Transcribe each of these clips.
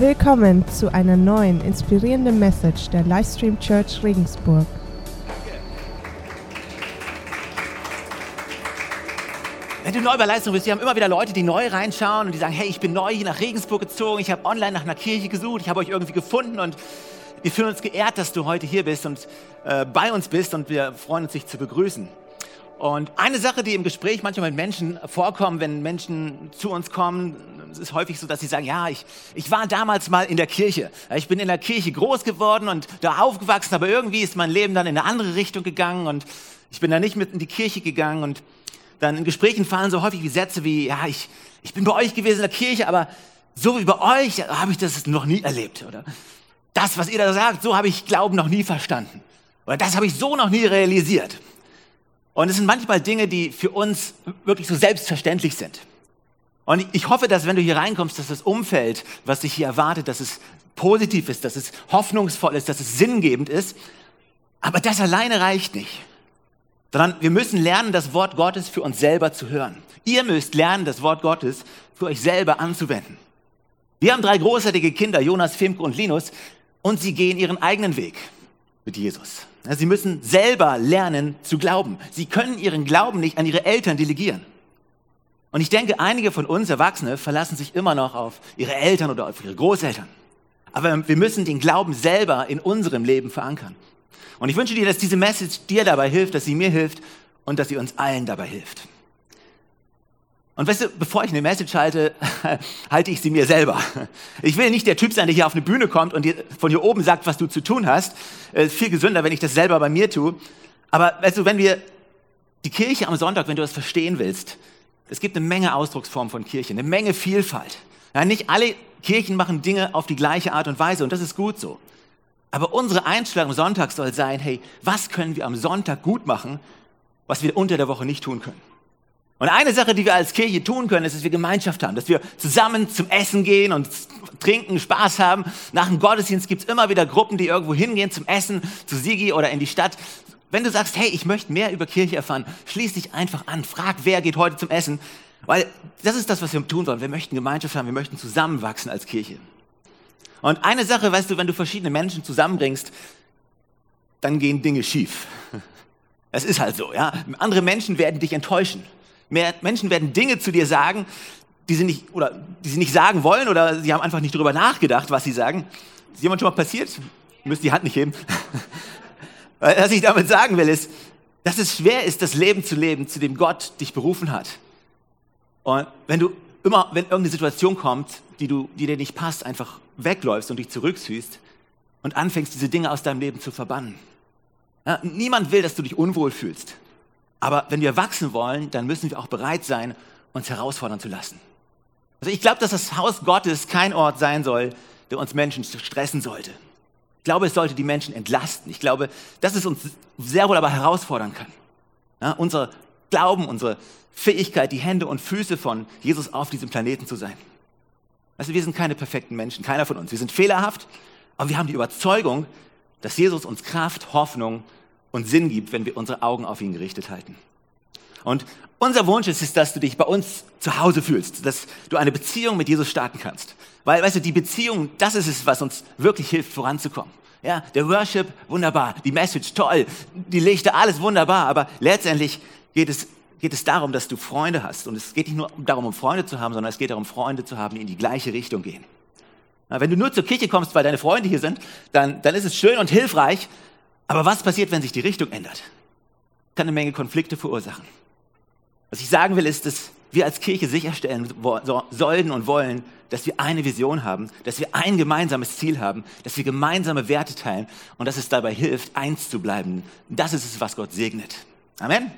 Willkommen zu einer neuen inspirierenden Message der Livestream Church Regensburg. Wenn du neu bei Leistung bist, wir haben immer wieder Leute, die neu reinschauen und die sagen, hey, ich bin neu hier nach Regensburg gezogen, ich habe online nach einer Kirche gesucht, ich habe euch irgendwie gefunden und wir fühlen uns geehrt, dass du heute hier bist und äh, bei uns bist und wir freuen uns, dich zu begrüßen. Und eine Sache, die im Gespräch manchmal mit Menschen vorkommt, wenn Menschen zu uns kommen, es ist häufig so, dass sie sagen, ja, ich, ich war damals mal in der Kirche. Ich bin in der Kirche groß geworden und da aufgewachsen, aber irgendwie ist mein Leben dann in eine andere Richtung gegangen und ich bin da nicht mit in die Kirche gegangen und dann in Gesprächen fallen so häufig wie Sätze wie, ja, ich, ich bin bei euch gewesen in der Kirche, aber so wie bei euch habe ich das noch nie erlebt. Oder das, was ihr da sagt, so habe ich Glauben noch nie verstanden. Oder das habe ich so noch nie realisiert. Und es sind manchmal Dinge, die für uns wirklich so selbstverständlich sind. Und ich hoffe, dass wenn du hier reinkommst, dass das Umfeld, was dich hier erwartet, dass es positiv ist, dass es hoffnungsvoll ist, dass es sinngebend ist. Aber das alleine reicht nicht sondern wir müssen lernen, das Wort Gottes für uns selber zu hören. Ihr müsst lernen, das Wort Gottes für euch selber anzuwenden. Wir haben drei großartige Kinder, Jonas, Fimke und Linus, und sie gehen ihren eigenen Weg mit Jesus. Sie müssen selber lernen zu glauben. Sie können ihren Glauben nicht an ihre Eltern delegieren. Und ich denke, einige von uns Erwachsene verlassen sich immer noch auf ihre Eltern oder auf ihre Großeltern. Aber wir müssen den Glauben selber in unserem Leben verankern. Und ich wünsche dir, dass diese Message dir dabei hilft, dass sie mir hilft und dass sie uns allen dabei hilft. Und weißt du, bevor ich eine Message halte, halte ich sie mir selber. Ich will nicht der Typ sein, der hier auf eine Bühne kommt und dir von hier oben sagt, was du zu tun hast. Ist viel gesünder, wenn ich das selber bei mir tue. Aber weißt du, wenn wir die Kirche am Sonntag, wenn du das verstehen willst, es gibt eine Menge Ausdrucksformen von Kirche, eine Menge Vielfalt. Ja, nicht alle Kirchen machen Dinge auf die gleiche Art und Weise und das ist gut so. Aber unsere Einstellung am Sonntag soll sein, hey, was können wir am Sonntag gut machen, was wir unter der Woche nicht tun können? Und eine Sache, die wir als Kirche tun können, ist, dass wir Gemeinschaft haben, dass wir zusammen zum Essen gehen und trinken, Spaß haben. Nach dem Gottesdienst gibt's immer wieder Gruppen, die irgendwo hingehen zum Essen, zu Sigi oder in die Stadt. Wenn du sagst, hey, ich möchte mehr über Kirche erfahren, schließ dich einfach an, frag, wer geht heute zum Essen. Weil das ist das, was wir tun wollen. Wir möchten Gemeinschaft haben, wir möchten zusammenwachsen als Kirche. Und eine Sache, weißt du, wenn du verschiedene Menschen zusammenbringst, dann gehen Dinge schief. Es ist halt so, ja. Andere Menschen werden dich enttäuschen. Mehr Menschen werden Dinge zu dir sagen, die sie nicht, oder die sie nicht sagen wollen, oder sie haben einfach nicht darüber nachgedacht, was sie sagen. Ist jemand schon mal passiert? Ihr müsst die Hand nicht heben. Was ich damit sagen will, ist, dass es schwer ist, das Leben zu leben, zu dem Gott dich berufen hat. Und wenn du immer, wenn irgendeine Situation kommt, die, du, die dir nicht passt, einfach wegläufst und dich zurückziehst und anfängst, diese Dinge aus deinem Leben zu verbannen. Ja, niemand will, dass du dich unwohl fühlst. Aber wenn wir wachsen wollen, dann müssen wir auch bereit sein, uns herausfordern zu lassen. Also ich glaube, dass das Haus Gottes kein Ort sein soll, der uns Menschen stressen sollte. Ich glaube, es sollte die Menschen entlasten. Ich glaube, dass es uns sehr wohl aber herausfordern kann. Ja, unser Glauben, unsere Fähigkeit, die Hände und Füße von Jesus auf diesem Planeten zu sein. Also wir sind keine perfekten Menschen, keiner von uns. Wir sind fehlerhaft, aber wir haben die Überzeugung, dass Jesus uns Kraft, Hoffnung und Sinn gibt, wenn wir unsere Augen auf ihn gerichtet halten. Und unser Wunsch ist es, dass du dich bei uns zu Hause fühlst, dass du eine Beziehung mit Jesus starten kannst. Weil, weißt du, die Beziehung, das ist es, was uns wirklich hilft, voranzukommen. Ja, der Worship, wunderbar. Die Message, toll. Die Lichter, alles wunderbar. Aber letztendlich geht es geht es darum, dass du Freunde hast. Und es geht nicht nur darum, um Freunde zu haben, sondern es geht darum, Freunde zu haben, die in die gleiche Richtung gehen. Wenn du nur zur Kirche kommst, weil deine Freunde hier sind, dann, dann ist es schön und hilfreich. Aber was passiert, wenn sich die Richtung ändert? Kann eine Menge Konflikte verursachen. Was ich sagen will, ist, dass wir als Kirche sicherstellen sollen und wollen, dass wir eine Vision haben, dass wir ein gemeinsames Ziel haben, dass wir gemeinsame Werte teilen und dass es dabei hilft, eins zu bleiben. Das ist es, was Gott segnet. Amen.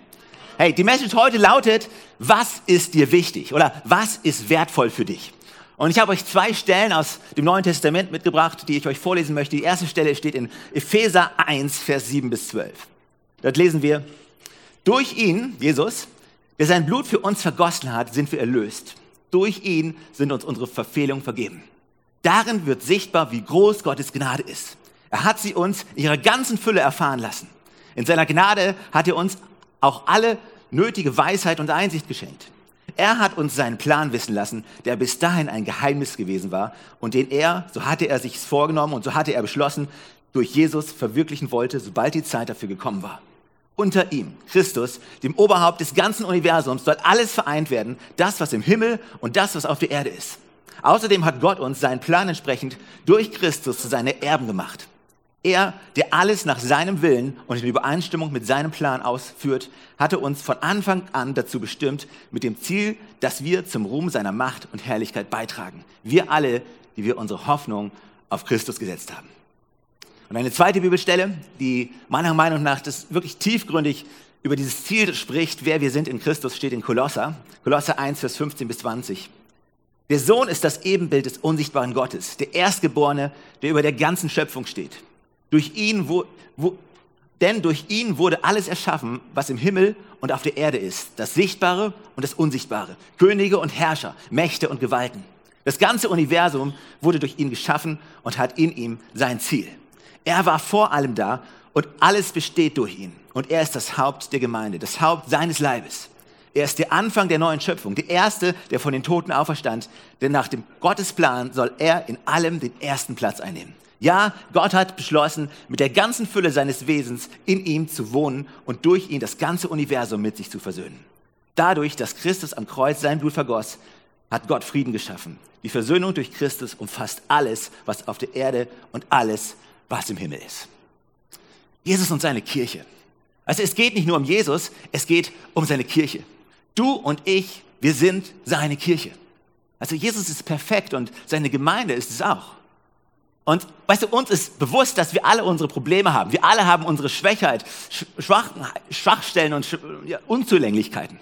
Hey, die Message heute lautet, was ist dir wichtig oder was ist wertvoll für dich? Und ich habe euch zwei Stellen aus dem Neuen Testament mitgebracht, die ich euch vorlesen möchte. Die erste Stelle steht in Epheser 1, Vers 7 bis 12. Dort lesen wir, durch ihn, Jesus, der sein Blut für uns vergossen hat, sind wir erlöst. Durch ihn sind uns unsere Verfehlungen vergeben. Darin wird sichtbar, wie groß Gottes Gnade ist. Er hat sie uns in ihrer ganzen Fülle erfahren lassen. In seiner Gnade hat er uns auch alle nötige Weisheit und Einsicht geschenkt. Er hat uns seinen Plan wissen lassen, der bis dahin ein Geheimnis gewesen war und den er, so hatte er sich vorgenommen und so hatte er beschlossen, durch Jesus verwirklichen wollte, sobald die Zeit dafür gekommen war. Unter ihm, Christus, dem Oberhaupt des ganzen Universums, soll alles vereint werden, das, was im Himmel und das, was auf der Erde ist. Außerdem hat Gott uns seinen Plan entsprechend durch Christus zu seinen Erben gemacht. Er, der alles nach seinem Willen und in Übereinstimmung mit seinem Plan ausführt, hatte uns von Anfang an dazu bestimmt, mit dem Ziel, dass wir zum Ruhm seiner Macht und Herrlichkeit beitragen. Wir alle, die wir unsere Hoffnung auf Christus gesetzt haben. Und eine zweite Bibelstelle, die meiner Meinung nach das wirklich tiefgründig über dieses Ziel spricht, wer wir sind in Christus, steht in Kolosser. Kolosser 1, Vers 15 bis 20. Der Sohn ist das Ebenbild des unsichtbaren Gottes, der Erstgeborene, der über der ganzen Schöpfung steht. Durch ihn, wo, wo, denn durch ihn wurde alles erschaffen, was im Himmel und auf der Erde ist, das Sichtbare und das Unsichtbare, Könige und Herrscher, Mächte und Gewalten. Das ganze Universum wurde durch ihn geschaffen und hat in ihm sein Ziel. Er war vor allem da und alles besteht durch ihn. Und er ist das Haupt der Gemeinde, das Haupt seines Leibes. Er ist der Anfang der neuen Schöpfung, der Erste, der von den Toten auferstand. Denn nach dem Gottesplan soll er in allem den ersten Platz einnehmen. Ja, Gott hat beschlossen, mit der ganzen Fülle seines Wesens in ihm zu wohnen und durch ihn das ganze Universum mit sich zu versöhnen. Dadurch, dass Christus am Kreuz sein Blut vergoss, hat Gott Frieden geschaffen. Die Versöhnung durch Christus umfasst alles, was auf der Erde und alles, was im Himmel ist. Jesus und seine Kirche. Also es geht nicht nur um Jesus, es geht um seine Kirche. Du und ich, wir sind seine Kirche. Also Jesus ist perfekt und seine Gemeinde ist es auch. Und weißt du, uns ist bewusst, dass wir alle unsere Probleme haben. Wir alle haben unsere Schwachheit, Schwach, Schwachstellen und ja, Unzulänglichkeiten.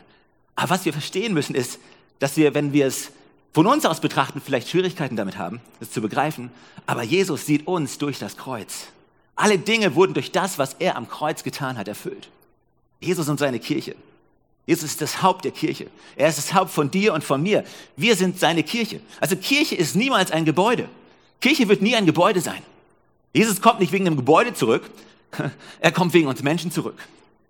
Aber was wir verstehen müssen, ist, dass wir, wenn wir es von uns aus betrachten, vielleicht Schwierigkeiten damit haben, das zu begreifen. Aber Jesus sieht uns durch das Kreuz. Alle Dinge wurden durch das, was er am Kreuz getan hat, erfüllt. Jesus und seine Kirche. Jesus ist das Haupt der Kirche. Er ist das Haupt von dir und von mir. Wir sind seine Kirche. Also Kirche ist niemals ein Gebäude. Kirche wird nie ein Gebäude sein. Jesus kommt nicht wegen einem Gebäude zurück, er kommt wegen uns Menschen zurück.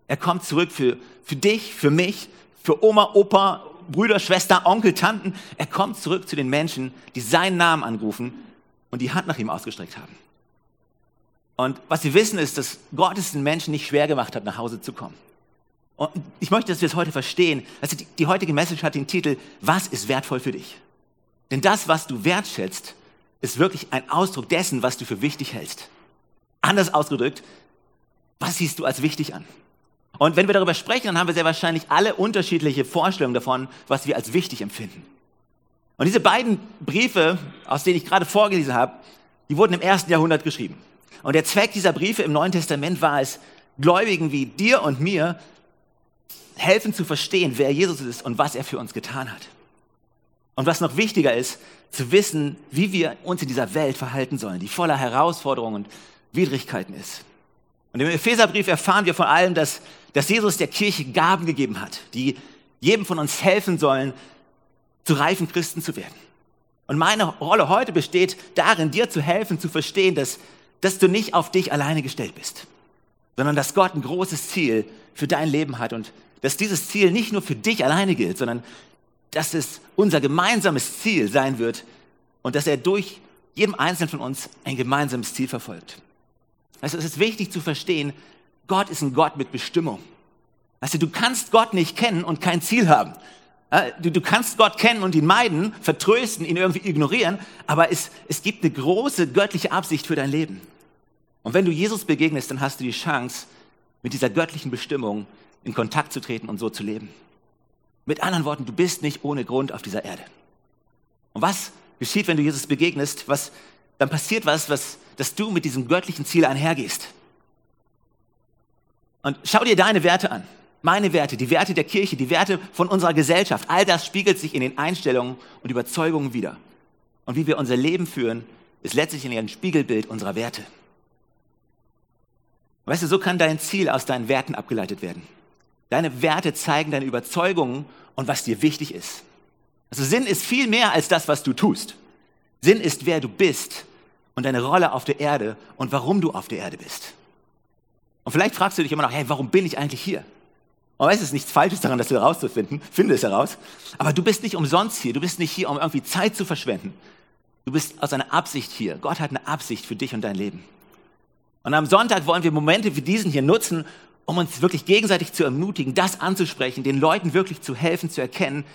Er kommt zurück für, für dich, für mich, für Oma, Opa, Brüder, Schwester, Onkel, Tanten. Er kommt zurück zu den Menschen, die seinen Namen anrufen und die Hand nach ihm ausgestreckt haben. Und was wir wissen ist, dass Gott es den Menschen nicht schwer gemacht hat, nach Hause zu kommen. Und ich möchte, dass wir es heute verstehen. Also die, die heutige Message hat den Titel, was ist wertvoll für dich? Denn das, was du wertschätzt, ist wirklich ein Ausdruck dessen, was du für wichtig hältst. Anders ausgedrückt, was siehst du als wichtig an? Und wenn wir darüber sprechen, dann haben wir sehr wahrscheinlich alle unterschiedliche Vorstellungen davon, was wir als wichtig empfinden. Und diese beiden Briefe, aus denen ich gerade vorgelesen habe, die wurden im ersten Jahrhundert geschrieben. Und der Zweck dieser Briefe im Neuen Testament war es, Gläubigen wie dir und mir helfen zu verstehen, wer Jesus ist und was er für uns getan hat. Und was noch wichtiger ist, zu wissen, wie wir uns in dieser Welt verhalten sollen, die voller Herausforderungen und Widrigkeiten ist. Und im Epheserbrief erfahren wir vor allem, dass, dass Jesus der Kirche Gaben gegeben hat, die jedem von uns helfen sollen, zu reifen Christen zu werden. Und meine Rolle heute besteht darin, dir zu helfen, zu verstehen, dass, dass du nicht auf dich alleine gestellt bist, sondern dass Gott ein großes Ziel für dein Leben hat und dass dieses Ziel nicht nur für dich alleine gilt, sondern dass es unser gemeinsames Ziel sein wird und dass er durch jedem Einzelnen von uns ein gemeinsames Ziel verfolgt. Also es ist wichtig zu verstehen, Gott ist ein Gott mit Bestimmung. Also du kannst Gott nicht kennen und kein Ziel haben. Du, du kannst Gott kennen und ihn meiden, vertrösten, ihn irgendwie ignorieren, aber es, es gibt eine große göttliche Absicht für dein Leben. Und wenn du Jesus begegnest, dann hast du die Chance, mit dieser göttlichen Bestimmung in Kontakt zu treten und so zu leben. Mit anderen Worten, du bist nicht ohne Grund auf dieser Erde. Und was geschieht, wenn du Jesus begegnest? Was, dann passiert was, was, dass du mit diesem göttlichen Ziel einhergehst. Und schau dir deine Werte an. Meine Werte, die Werte der Kirche, die Werte von unserer Gesellschaft. All das spiegelt sich in den Einstellungen und Überzeugungen wider. Und wie wir unser Leben führen, ist letztlich ein Spiegelbild unserer Werte. Weißt du, so kann dein Ziel aus deinen Werten abgeleitet werden. Deine Werte zeigen deine Überzeugungen und was dir wichtig ist. Also Sinn ist viel mehr als das, was du tust. Sinn ist, wer du bist und deine Rolle auf der Erde und warum du auf der Erde bist. Und vielleicht fragst du dich immer noch, hey, warum bin ich eigentlich hier? Und weißt, es ist nichts Falsches daran, das herauszufinden. Finde es heraus. Aber du bist nicht umsonst hier. Du bist nicht hier, um irgendwie Zeit zu verschwenden. Du bist aus einer Absicht hier. Gott hat eine Absicht für dich und dein Leben. Und am Sonntag wollen wir Momente wie diesen hier nutzen, um uns wirklich gegenseitig zu ermutigen, das anzusprechen, den Leuten wirklich zu helfen, zu erkennen,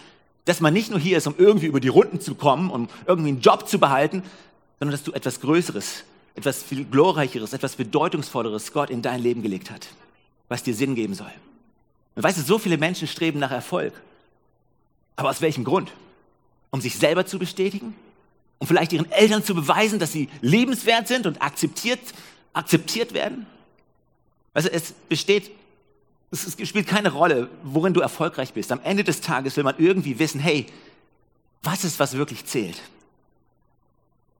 dass man nicht nur hier ist, um irgendwie über die Runden zu kommen, um irgendwie einen Job zu behalten, sondern dass du etwas Größeres, etwas viel glorreicheres, etwas bedeutungsvolleres Gott in dein Leben gelegt hat, was dir Sinn geben soll. Und weißt du, so viele Menschen streben nach Erfolg. Aber aus welchem Grund? Um sich selber zu bestätigen? Um vielleicht ihren Eltern zu beweisen, dass sie lebenswert sind und akzeptiert, akzeptiert werden? Also es besteht, es spielt keine Rolle, worin du erfolgreich bist. Am Ende des Tages will man irgendwie wissen, hey, was ist, was wirklich zählt?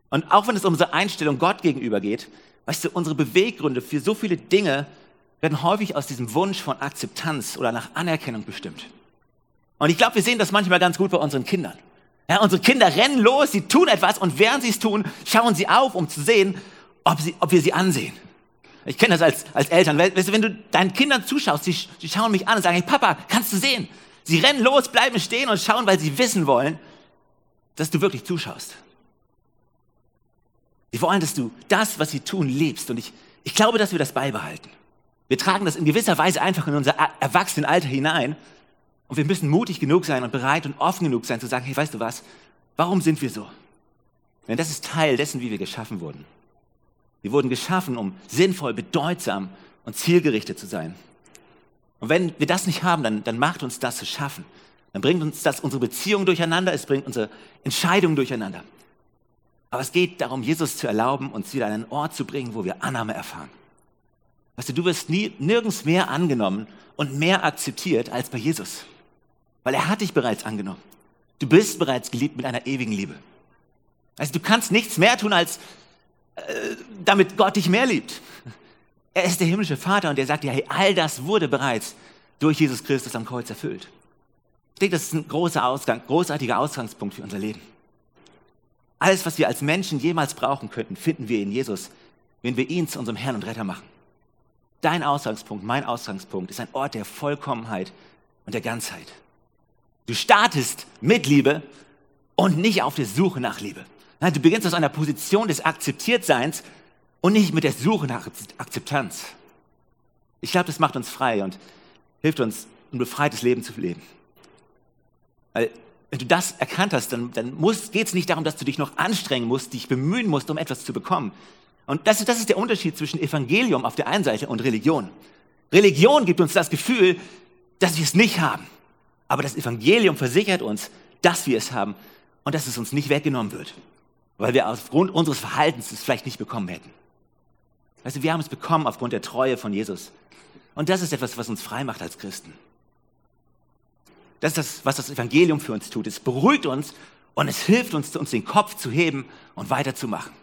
Und auch wenn es um unsere Einstellung Gott gegenüber geht, weißt du, unsere Beweggründe für so viele Dinge werden häufig aus diesem Wunsch von Akzeptanz oder nach Anerkennung bestimmt. Und ich glaube, wir sehen das manchmal ganz gut bei unseren Kindern. Ja, unsere Kinder rennen los, sie tun etwas und während sie es tun, schauen sie auf, um zu sehen, ob, sie, ob wir sie ansehen. Ich kenne das als, als Eltern. Weißt du, wenn du deinen Kindern zuschaust, sie, sie schauen mich an und sagen, hey Papa, kannst du sehen? Sie rennen los, bleiben stehen und schauen, weil sie wissen wollen, dass du wirklich zuschaust. Sie wollen, dass du das, was sie tun, liebst. Und ich, ich glaube, dass wir das beibehalten. Wir tragen das in gewisser Weise einfach in unser Erwachsenenalter hinein. Und wir müssen mutig genug sein und bereit und offen genug sein zu sagen, hey, weißt du was? Warum sind wir so? Denn das ist Teil dessen, wie wir geschaffen wurden. Wir wurden geschaffen, um sinnvoll, bedeutsam und zielgerichtet zu sein. Und wenn wir das nicht haben, dann, dann macht uns das zu schaffen. Dann bringt uns das unsere Beziehung durcheinander, es bringt unsere Entscheidungen durcheinander. Aber es geht darum, Jesus zu erlauben, uns wieder an einen Ort zu bringen, wo wir Annahme erfahren. Weißt du, du wirst nie, nirgends mehr angenommen und mehr akzeptiert als bei Jesus. Weil er hat dich bereits angenommen. Du bist bereits geliebt mit einer ewigen Liebe. Also du kannst nichts mehr tun, als damit Gott dich mehr liebt. Er ist der himmlische Vater und er sagt dir, hey, all das wurde bereits durch Jesus Christus am Kreuz erfüllt. Ich denke, das ist ein großer Ausgang, großartiger Ausgangspunkt für unser Leben. Alles, was wir als Menschen jemals brauchen könnten, finden wir in Jesus, wenn wir ihn zu unserem Herrn und Retter machen. Dein Ausgangspunkt, mein Ausgangspunkt ist ein Ort der Vollkommenheit und der Ganzheit. Du startest mit Liebe und nicht auf der Suche nach Liebe. Du beginnst aus einer Position des Akzeptiertseins und nicht mit der Suche nach Akzeptanz. Ich glaube, das macht uns frei und hilft uns, ein befreites Leben zu leben. Weil, wenn du das erkannt hast, dann, dann geht es nicht darum, dass du dich noch anstrengen musst, dich bemühen musst, um etwas zu bekommen, und das ist, das ist der Unterschied zwischen Evangelium auf der einen Seite und Religion. Religion gibt uns das Gefühl, dass wir es nicht haben. Aber das Evangelium versichert uns, dass wir es haben und dass es uns nicht weggenommen wird. Weil wir aufgrund unseres Verhaltens es vielleicht nicht bekommen hätten. Weißt du, wir haben es bekommen aufgrund der Treue von Jesus. Und das ist etwas, was uns frei macht als Christen. Das ist das, was das Evangelium für uns tut. Es beruhigt uns und es hilft uns, uns den Kopf zu heben und weiterzumachen.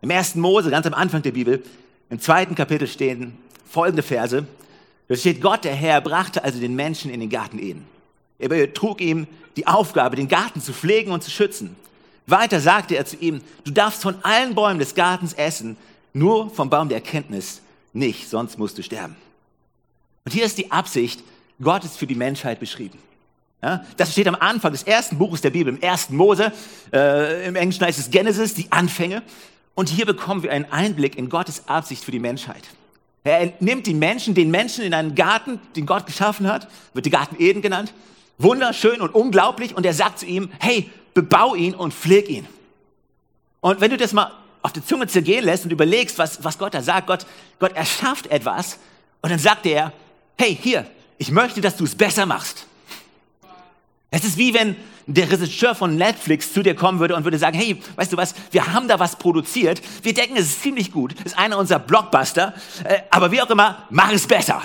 Im ersten Mose, ganz am Anfang der Bibel, im zweiten Kapitel stehen folgende Verse. Da steht, Gott, der Herr, brachte also den Menschen in den Garten Eden. Er trug ihm die Aufgabe, den Garten zu pflegen und zu schützen. Weiter sagte er zu ihm, du darfst von allen Bäumen des Gartens essen, nur vom Baum der Erkenntnis nicht, sonst musst du sterben. Und hier ist die Absicht Gottes für die Menschheit beschrieben. Ja, das steht am Anfang des ersten Buches der Bibel, im ersten Mose. Äh, Im Englischen heißt es Genesis, die Anfänge. Und hier bekommen wir einen Einblick in Gottes Absicht für die Menschheit. Er nimmt die Menschen, den Menschen in einen Garten, den Gott geschaffen hat, wird der Garten Eden genannt, wunderschön und unglaublich, und er sagt zu ihm, hey, bebau ihn und pfleg ihn. Und wenn du das mal auf die Zunge zergehen lässt und überlegst, was, was Gott da sagt, Gott, Gott erschafft etwas, und dann sagt er, hey, hier, ich möchte, dass du es besser machst. Es ist wie wenn der Regisseur von Netflix zu dir kommen würde und würde sagen, hey, weißt du was, wir haben da was produziert, wir denken, es ist ziemlich gut, ist einer unserer Blockbuster, äh, aber wie auch immer, mach es besser.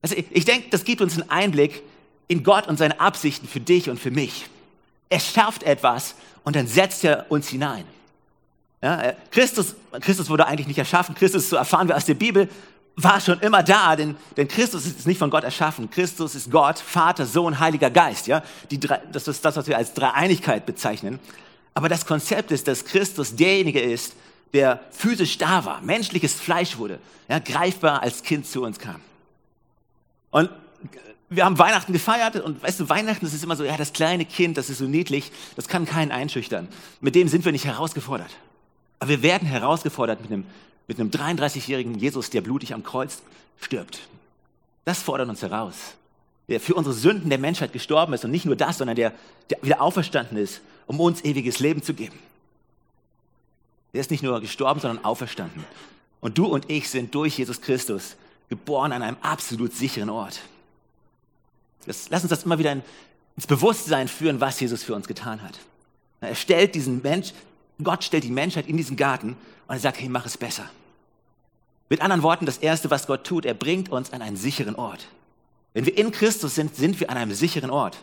Also ich denke, das gibt uns einen Einblick in Gott und seine Absichten für dich und für mich. Er schafft etwas und dann setzt er uns hinein. Ja, äh, Christus, Christus wurde eigentlich nicht erschaffen, Christus, so erfahren wir aus der Bibel, war schon immer da, denn, denn Christus ist nicht von Gott erschaffen. Christus ist Gott, Vater, Sohn, Heiliger Geist. Ja? Die drei, das ist das, was wir als Dreieinigkeit bezeichnen. Aber das Konzept ist, dass Christus derjenige ist, der physisch da war, menschliches Fleisch wurde, ja, greifbar als Kind zu uns kam. Und wir haben Weihnachten gefeiert und weißt du, Weihnachten, das ist immer so, ja, das kleine Kind, das ist so niedlich, das kann keinen einschüchtern. Mit dem sind wir nicht herausgefordert. Aber wir werden herausgefordert mit einem, mit einem 33-jährigen Jesus, der blutig am Kreuz stirbt. Das fordert uns heraus. Der für unsere Sünden der Menschheit gestorben ist und nicht nur das, sondern der, der wieder auferstanden ist, um uns ewiges Leben zu geben. Der ist nicht nur gestorben, sondern auferstanden. Und du und ich sind durch Jesus Christus geboren an einem absolut sicheren Ort. Das, lass uns das immer wieder ins Bewusstsein führen, was Jesus für uns getan hat. Er stellt diesen Mensch, Gott stellt die Menschheit in diesen Garten und er sagt, hey, mach es besser. Mit anderen Worten, das Erste, was Gott tut, er bringt uns an einen sicheren Ort. Wenn wir in Christus sind, sind wir an einem sicheren Ort.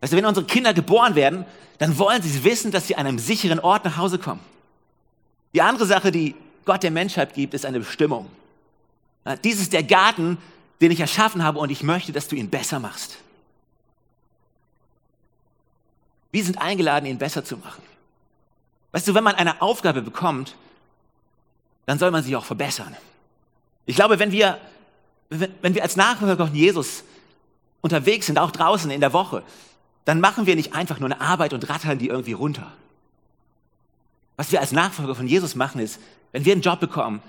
Weißt du, wenn unsere Kinder geboren werden, dann wollen sie wissen, dass sie an einem sicheren Ort nach Hause kommen. Die andere Sache, die Gott der Menschheit gibt, ist eine Bestimmung. Dies ist der Garten, den ich erschaffen habe und ich möchte, dass du ihn besser machst. Wir sind eingeladen, ihn besser zu machen. Weißt du, wenn man eine Aufgabe bekommt, dann soll man sie auch verbessern. Ich glaube, wenn wir, wenn wir als Nachfolger von Jesus unterwegs sind, auch draußen in der Woche, dann machen wir nicht einfach nur eine Arbeit und rattern die irgendwie runter. Was wir als Nachfolger von Jesus machen ist, wenn wir einen Job bekommen,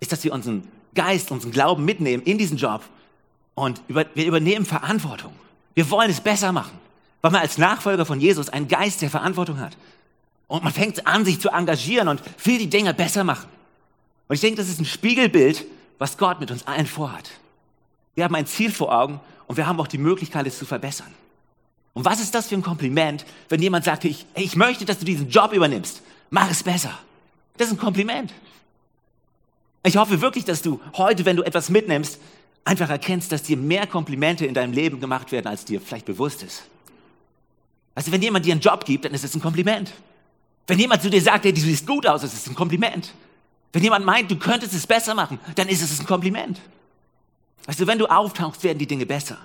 ist, dass wir unseren Geist, unseren Glauben mitnehmen in diesen Job und über, wir übernehmen Verantwortung. Wir wollen es besser machen, weil man als Nachfolger von Jesus einen Geist der Verantwortung hat. Und man fängt an, sich zu engagieren und will die Dinge besser machen. Und ich denke, das ist ein Spiegelbild, was Gott mit uns allen vorhat. Wir haben ein Ziel vor Augen und wir haben auch die Möglichkeit, es zu verbessern. Und was ist das für ein Kompliment, wenn jemand sagt, ich, ich möchte, dass du diesen Job übernimmst, mach es besser. Das ist ein Kompliment. Ich hoffe wirklich, dass du heute, wenn du etwas mitnimmst, einfach erkennst, dass dir mehr Komplimente in deinem Leben gemacht werden, als dir vielleicht bewusst ist. Also wenn jemand dir einen Job gibt, dann ist es ein Kompliment. Wenn jemand zu dir sagt, hey, du siehst gut aus, ist es ein Kompliment. Wenn jemand meint, du könntest es besser machen, dann ist es ein Kompliment. Du, wenn du auftauchst, werden die Dinge besser.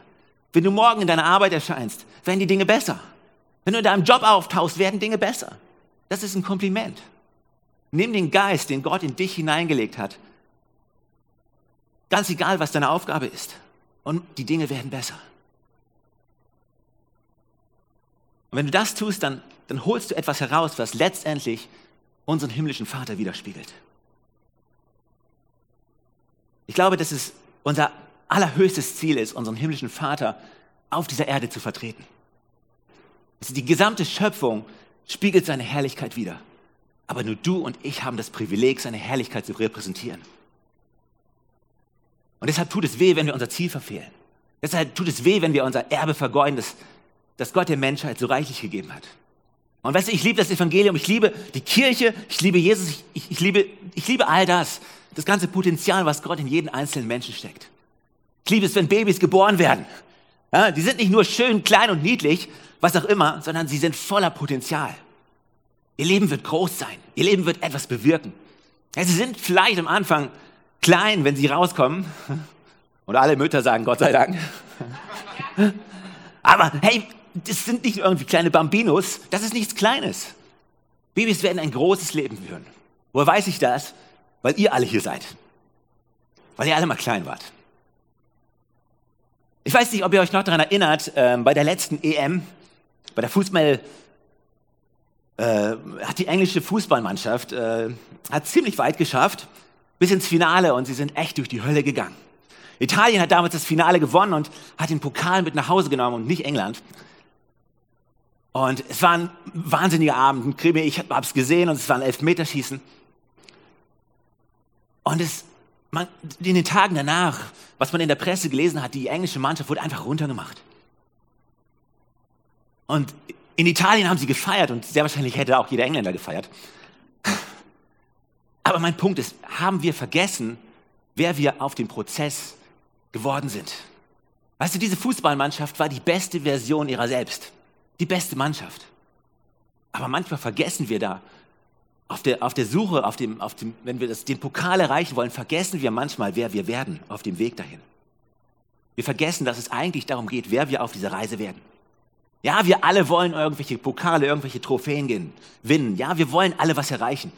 Wenn du morgen in deiner Arbeit erscheinst, werden die Dinge besser. Wenn du in deinem Job auftauchst, werden Dinge besser. Das ist ein Kompliment. Nimm den Geist, den Gott in dich hineingelegt hat. Ganz egal, was deine Aufgabe ist. Und die Dinge werden besser. Und wenn du das tust, dann, dann holst du etwas heraus, was letztendlich unseren himmlischen Vater widerspiegelt. Ich glaube, dass es unser allerhöchstes Ziel ist, unseren himmlischen Vater auf dieser Erde zu vertreten. Die gesamte Schöpfung spiegelt seine Herrlichkeit wider. Aber nur du und ich haben das Privileg, seine Herrlichkeit zu repräsentieren. Und deshalb tut es weh, wenn wir unser Ziel verfehlen. Deshalb tut es weh, wenn wir unser Erbe vergeuden, das, das Gott der Menschheit so reichlich gegeben hat. Und weißt du, ich liebe das Evangelium, ich liebe die Kirche, ich liebe Jesus, ich, ich, liebe, ich liebe all das, das ganze Potenzial, was Gott in jeden einzelnen Menschen steckt. Ich liebe es, wenn Babys geboren werden. Ja, die sind nicht nur schön, klein und niedlich, was auch immer, sondern sie sind voller Potenzial. Ihr Leben wird groß sein. Ihr Leben wird etwas bewirken. Ja, sie sind vielleicht am Anfang klein, wenn sie rauskommen. Und alle Mütter sagen, Gott sei Dank. Aber hey, das sind nicht irgendwie kleine Bambinos. Das ist nichts Kleines. Babys werden ein großes Leben führen. Woher weiß ich das? Weil ihr alle hier seid. Weil ihr alle mal klein wart. Ich weiß nicht, ob ihr euch noch daran erinnert, äh, bei der letzten EM, bei der Fußball, äh, hat die englische Fußballmannschaft äh, hat ziemlich weit geschafft, bis ins Finale und sie sind echt durch die Hölle gegangen. Italien hat damals das Finale gewonnen und hat den Pokal mit nach Hause genommen und nicht England. Und es war ein wahnsinniger Abend. Ich habe es gesehen und es war ein Elfmeterschießen. Und es, man, in den Tagen danach, was man in der Presse gelesen hat, die englische Mannschaft wurde einfach runtergemacht. Und in Italien haben sie gefeiert und sehr wahrscheinlich hätte auch jeder Engländer gefeiert. Aber mein Punkt ist, haben wir vergessen, wer wir auf dem Prozess geworden sind? Weißt du, diese Fußballmannschaft war die beste Version ihrer selbst. Die beste Mannschaft. Aber manchmal vergessen wir da, auf der, auf der Suche, auf dem, auf dem, wenn wir das, den Pokal erreichen wollen, vergessen wir manchmal, wer wir werden auf dem Weg dahin. Wir vergessen, dass es eigentlich darum geht, wer wir auf dieser Reise werden. Ja, wir alle wollen irgendwelche Pokale, irgendwelche Trophäen gewinnen. Ja, wir wollen alle was erreichen.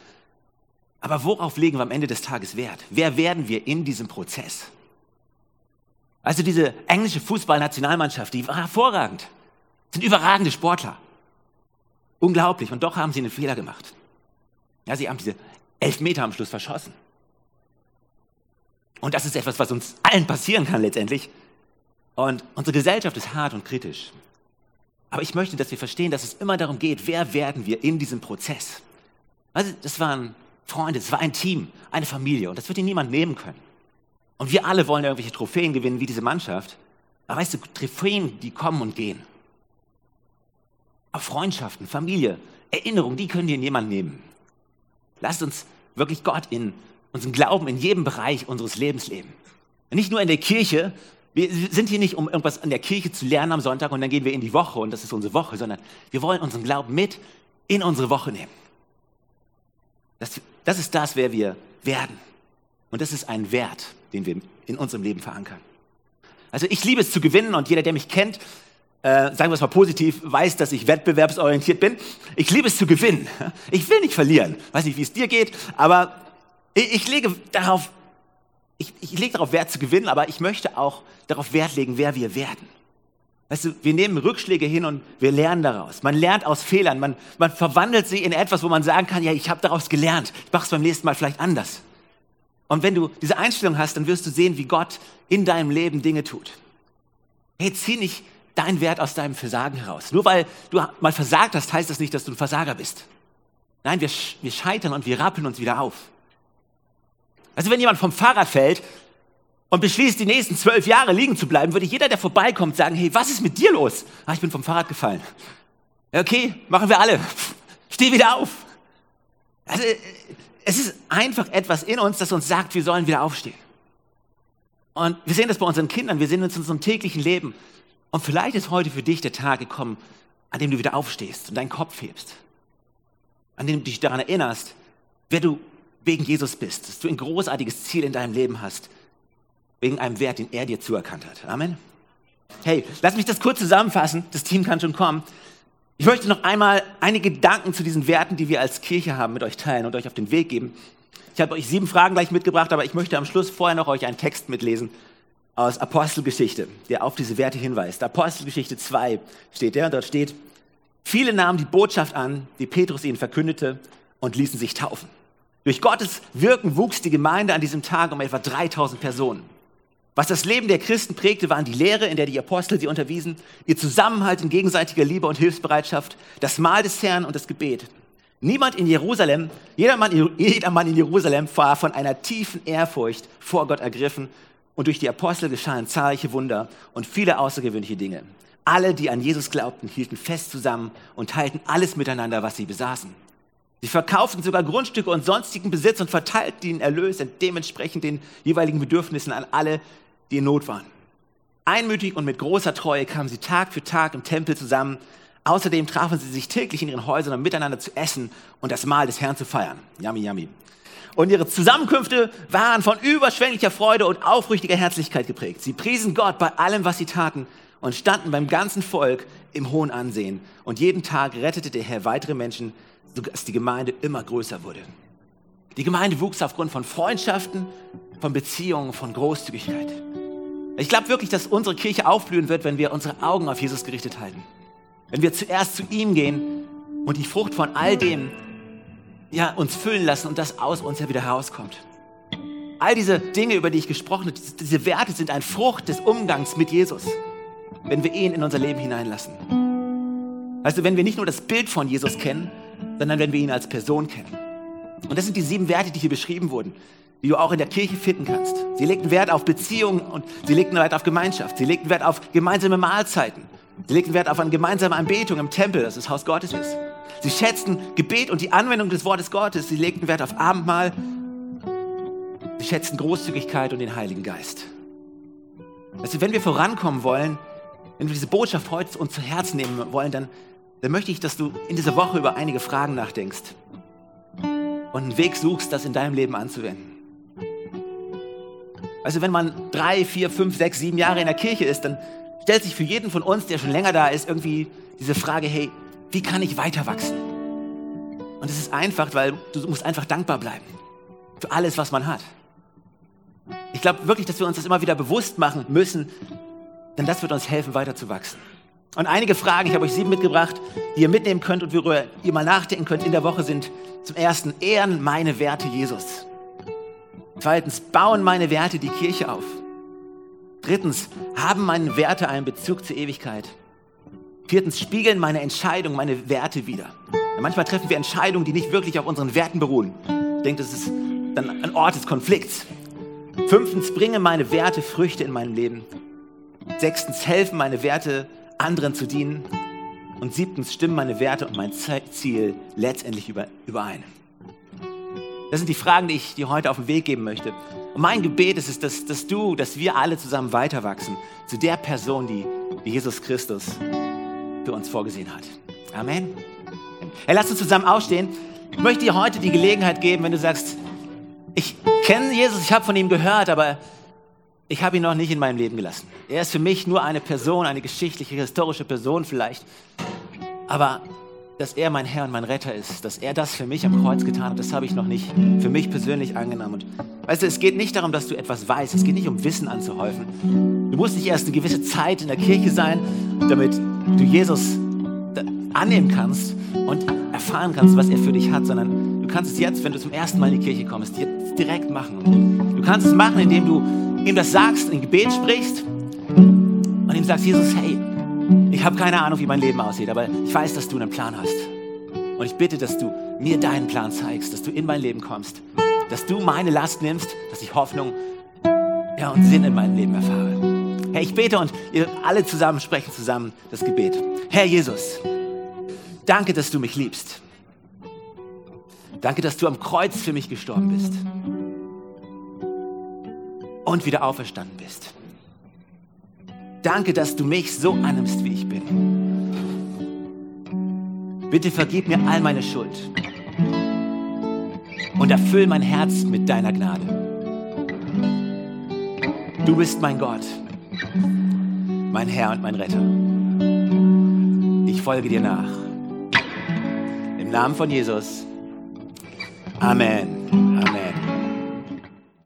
Aber worauf legen wir am Ende des Tages Wert? Wer werden wir in diesem Prozess? Also diese englische Fußballnationalmannschaft, die war hervorragend. Sind überragende Sportler. Unglaublich. Und doch haben sie einen Fehler gemacht. Ja, sie haben diese elf Meter am Schluss verschossen. Und das ist etwas, was uns allen passieren kann letztendlich. Und unsere Gesellschaft ist hart und kritisch. Aber ich möchte, dass wir verstehen, dass es immer darum geht, wer werden wir in diesem Prozess. Also, das waren Freunde, es war ein Team, eine Familie und das wird ihnen niemand nehmen können. Und wir alle wollen irgendwelche Trophäen gewinnen wie diese Mannschaft. Aber weißt du, Trophäen, die kommen und gehen. Aber Freundschaften, Familie, Erinnerungen, die können dir niemand nehmen. Lasst uns wirklich Gott in unseren Glauben in jedem Bereich unseres Lebens leben. Nicht nur in der Kirche. Wir sind hier nicht, um irgendwas an der Kirche zu lernen am Sonntag und dann gehen wir in die Woche und das ist unsere Woche, sondern wir wollen unseren Glauben mit in unsere Woche nehmen. Das, das ist das, wer wir werden. Und das ist ein Wert, den wir in unserem Leben verankern. Also ich liebe es zu gewinnen und jeder, der mich kennt, äh, sagen wir es mal positiv, weiß, dass ich wettbewerbsorientiert bin. Ich liebe es zu gewinnen. Ich will nicht verlieren. Weiß nicht, wie es dir geht, aber ich, ich lege darauf, ich, ich lege darauf Wert zu gewinnen, aber ich möchte auch darauf Wert legen, wer wir werden. Weißt du, wir nehmen Rückschläge hin und wir lernen daraus. Man lernt aus Fehlern, man, man verwandelt sie in etwas, wo man sagen kann, ja, ich habe daraus gelernt. Ich mache es beim nächsten Mal vielleicht anders. Und wenn du diese Einstellung hast, dann wirst du sehen, wie Gott in deinem Leben Dinge tut. Hey, zieh nicht deinen Wert aus deinem Versagen heraus. Nur weil du mal versagt hast, heißt das nicht, dass du ein Versager bist. Nein, wir, wir scheitern und wir rappeln uns wieder auf. Also wenn jemand vom Fahrrad fällt und beschließt, die nächsten zwölf Jahre liegen zu bleiben, würde jeder, der vorbeikommt, sagen, hey, was ist mit dir los? Ah, ich bin vom Fahrrad gefallen. Okay, machen wir alle. Steh wieder auf. Also, es ist einfach etwas in uns, das uns sagt, wir sollen wieder aufstehen. Und wir sehen das bei unseren Kindern, wir sehen es in unserem täglichen Leben. Und vielleicht ist heute für dich der Tag gekommen, an dem du wieder aufstehst und deinen Kopf hebst. An dem du dich daran erinnerst, wer du wegen Jesus bist, dass du ein großartiges Ziel in deinem Leben hast, wegen einem Wert, den er dir zuerkannt hat. Amen. Hey, lass mich das kurz zusammenfassen. Das Team kann schon kommen. Ich möchte noch einmal einige Gedanken zu diesen Werten, die wir als Kirche haben, mit euch teilen und euch auf den Weg geben. Ich habe euch sieben Fragen gleich mitgebracht, aber ich möchte am Schluss vorher noch euch einen Text mitlesen aus Apostelgeschichte, der auf diese Werte hinweist. Apostelgeschichte 2 steht der und dort steht, viele nahmen die Botschaft an, die Petrus ihnen verkündete und ließen sich taufen. Durch Gottes Wirken wuchs die Gemeinde an diesem Tag um etwa 3000 Personen. Was das Leben der Christen prägte, waren die Lehre, in der die Apostel sie unterwiesen, ihr Zusammenhalt in gegenseitiger Liebe und Hilfsbereitschaft, das Mahl des Herrn und das Gebet. Niemand in Jerusalem, jeder Mann, jeder Mann in Jerusalem war von einer tiefen Ehrfurcht vor Gott ergriffen und durch die Apostel geschahen zahlreiche Wunder und viele außergewöhnliche Dinge. Alle, die an Jesus glaubten, hielten fest zusammen und teilten alles miteinander, was sie besaßen. Sie verkauften sogar Grundstücke und sonstigen Besitz und verteilten den Erlös dementsprechend den jeweiligen Bedürfnissen an alle, die in Not waren. Einmütig und mit großer Treue kamen sie Tag für Tag im Tempel zusammen. Außerdem trafen sie sich täglich in ihren Häusern, um miteinander zu essen und das Mahl des Herrn zu feiern. Yummy, yummy. Und ihre Zusammenkünfte waren von überschwänglicher Freude und aufrichtiger Herzlichkeit geprägt. Sie priesen Gott bei allem, was sie taten und standen beim ganzen Volk im hohen Ansehen. Und jeden Tag rettete der Herr weitere Menschen, sodass die Gemeinde immer größer wurde. Die Gemeinde wuchs aufgrund von Freundschaften, von Beziehungen, von Großzügigkeit. Ich glaube wirklich, dass unsere Kirche aufblühen wird, wenn wir unsere Augen auf Jesus gerichtet halten. Wenn wir zuerst zu ihm gehen und die Frucht von all dem ja, uns füllen lassen und das aus uns ja wieder herauskommt. All diese Dinge, über die ich gesprochen habe, diese Werte sind ein Frucht des Umgangs mit Jesus, wenn wir ihn in unser Leben hineinlassen. Weißt du, wenn wir nicht nur das Bild von Jesus kennen, sondern wenn wir ihn als Person kennen. Und das sind die sieben Werte, die hier beschrieben wurden, die du auch in der Kirche finden kannst. Sie legten Wert auf Beziehungen und sie legten Wert auf Gemeinschaft. Sie legten Wert auf gemeinsame Mahlzeiten. Sie legten Wert auf eine gemeinsame Anbetung im Tempel, das das Haus Gottes ist. Sie schätzten Gebet und die Anwendung des Wortes Gottes. Sie legten Wert auf Abendmahl. Sie schätzten Großzügigkeit und den Heiligen Geist. Also wenn wir vorankommen wollen, wenn wir diese Botschaft heute uns zu Herzen nehmen wollen, dann, dann möchte ich, dass du in dieser Woche über einige Fragen nachdenkst und einen Weg suchst, das in deinem Leben anzuwenden. Also wenn man drei, vier, fünf, sechs, sieben Jahre in der Kirche ist, dann stellt sich für jeden von uns, der schon länger da ist, irgendwie diese Frage, hey, wie kann ich weiter wachsen? Und es ist einfach, weil du musst einfach dankbar bleiben für alles, was man hat. Ich glaube wirklich, dass wir uns das immer wieder bewusst machen müssen, denn das wird uns helfen, weiter zu wachsen. Und einige Fragen, ich habe euch sieben mitgebracht, die ihr mitnehmen könnt und worüber ihr mal nachdenken könnt in der Woche sind zum ersten, ehren meine Werte Jesus. Zweitens, bauen meine Werte die Kirche auf. Drittens, haben meine Werte einen Bezug zur Ewigkeit. Viertens, spiegeln meine Entscheidungen meine Werte wieder. manchmal treffen wir Entscheidungen, die nicht wirklich auf unseren Werten beruhen. Ich denke, das ist dann ein Ort des Konflikts. Fünftens, bringen meine Werte Früchte in meinem Leben. Sechstens, helfen meine Werte anderen zu dienen. Und siebtens, stimmen meine Werte und mein Ziel letztendlich überein. Das sind die Fragen, die ich dir heute auf den Weg geben möchte. Und mein Gebet ist es, dass, dass du, dass wir alle zusammen weiter wachsen zu der Person, die, die Jesus Christus für uns vorgesehen hat. Amen. Hey, lass uns zusammen aufstehen. Ich möchte dir heute die Gelegenheit geben, wenn du sagst, ich kenne Jesus, ich habe von ihm gehört, aber ich habe ihn noch nicht in meinem Leben gelassen. Er ist für mich nur eine Person, eine geschichtliche, historische Person vielleicht. Aber dass er mein Herr und mein Retter ist, dass er das für mich am Kreuz getan hat, das habe ich noch nicht für mich persönlich angenommen. Und weißt du, es geht nicht darum, dass du etwas weißt. Es geht nicht um Wissen anzuhäufen. Du musst nicht erst eine gewisse Zeit in der Kirche sein, damit du Jesus annehmen kannst und erfahren kannst, was er für dich hat, sondern du kannst es jetzt, wenn du zum ersten Mal in die Kirche kommst, direkt machen. Du kannst es machen, indem du ihm das sagst, in Gebet sprichst und ihm sagst, Jesus, hey, ich habe keine Ahnung, wie mein Leben aussieht, aber ich weiß, dass du einen Plan hast. Und ich bitte, dass du mir deinen Plan zeigst, dass du in mein Leben kommst, dass du meine Last nimmst, dass ich Hoffnung ja, und Sinn in meinem Leben erfahre. Herr, ich bete und ihr alle zusammen sprechen zusammen das Gebet. Herr Jesus, danke, dass du mich liebst. Danke, dass du am Kreuz für mich gestorben bist und wieder auferstanden bist. Danke, dass du mich so annimmst, wie ich bin. Bitte vergib mir all meine Schuld und erfüll mein Herz mit deiner Gnade. Du bist mein Gott, mein Herr und mein Retter. Ich folge dir nach. Im Namen von Jesus. Amen.